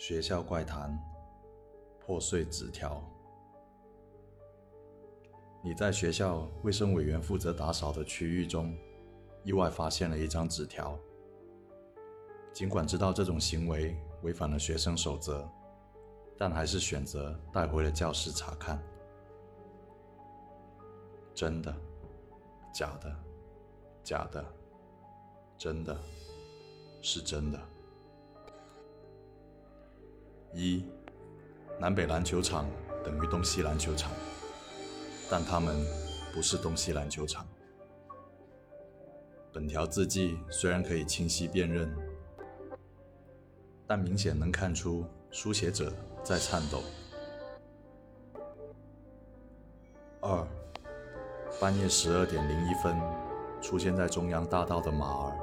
学校怪谈：破碎纸条。你在学校卫生委员负责打扫的区域中，意外发现了一张纸条。尽管知道这种行为违反了学生守则，但还是选择带回了教室查看。真的？假的？假的？真的？是真的。一，南北篮球场等于东西篮球场，但它们不是东西篮球场。本条字迹虽然可以清晰辨认，但明显能看出书写者在颤抖。二，半夜十二点零一分出现在中央大道的马儿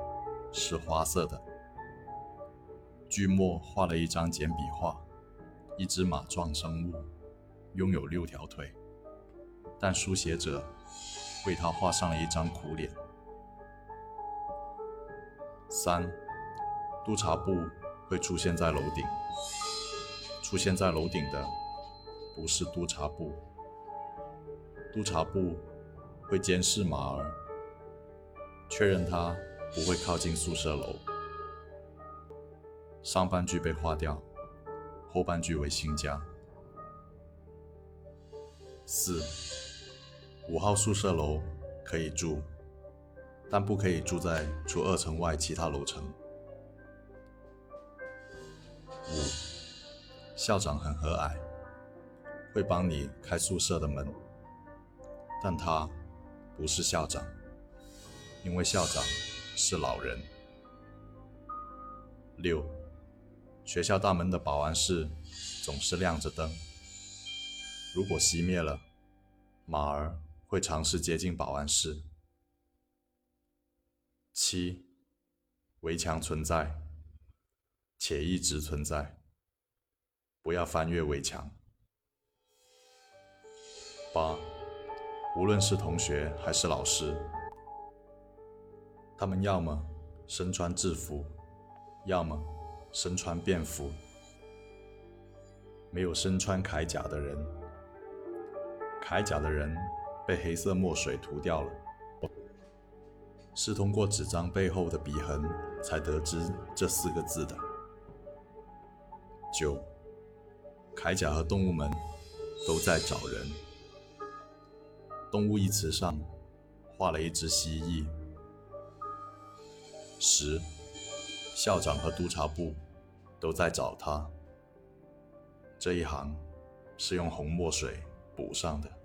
是花色的。锯末画了一张简笔画，一只马状生物，拥有六条腿，但书写者为它画上了一张苦脸。三，督察部会出现在楼顶，出现在楼顶的不是督察部，督察部会监视马儿，确认它不会靠近宿舍楼。上半句被划掉，后半句为新加。四，五号宿舍楼可以住，但不可以住在除二层外其他楼层。五，校长很和蔼，会帮你开宿舍的门，但他不是校长，因为校长是老人。六。学校大门的保安室总是亮着灯，如果熄灭了，马儿会尝试接近保安室。七，围墙存在，且一直存在，不要翻越围墙。八，无论是同学还是老师，他们要么身穿制服，要么。身穿便服，没有身穿铠甲的人。铠甲的人被黑色墨水涂掉了。是通过纸张背后的笔痕才得知这四个字的。九，铠甲和动物们都在找人。动物一词上画了一只蜥蜴。十，校长和督察部。都在找他。这一行是用红墨水补上的。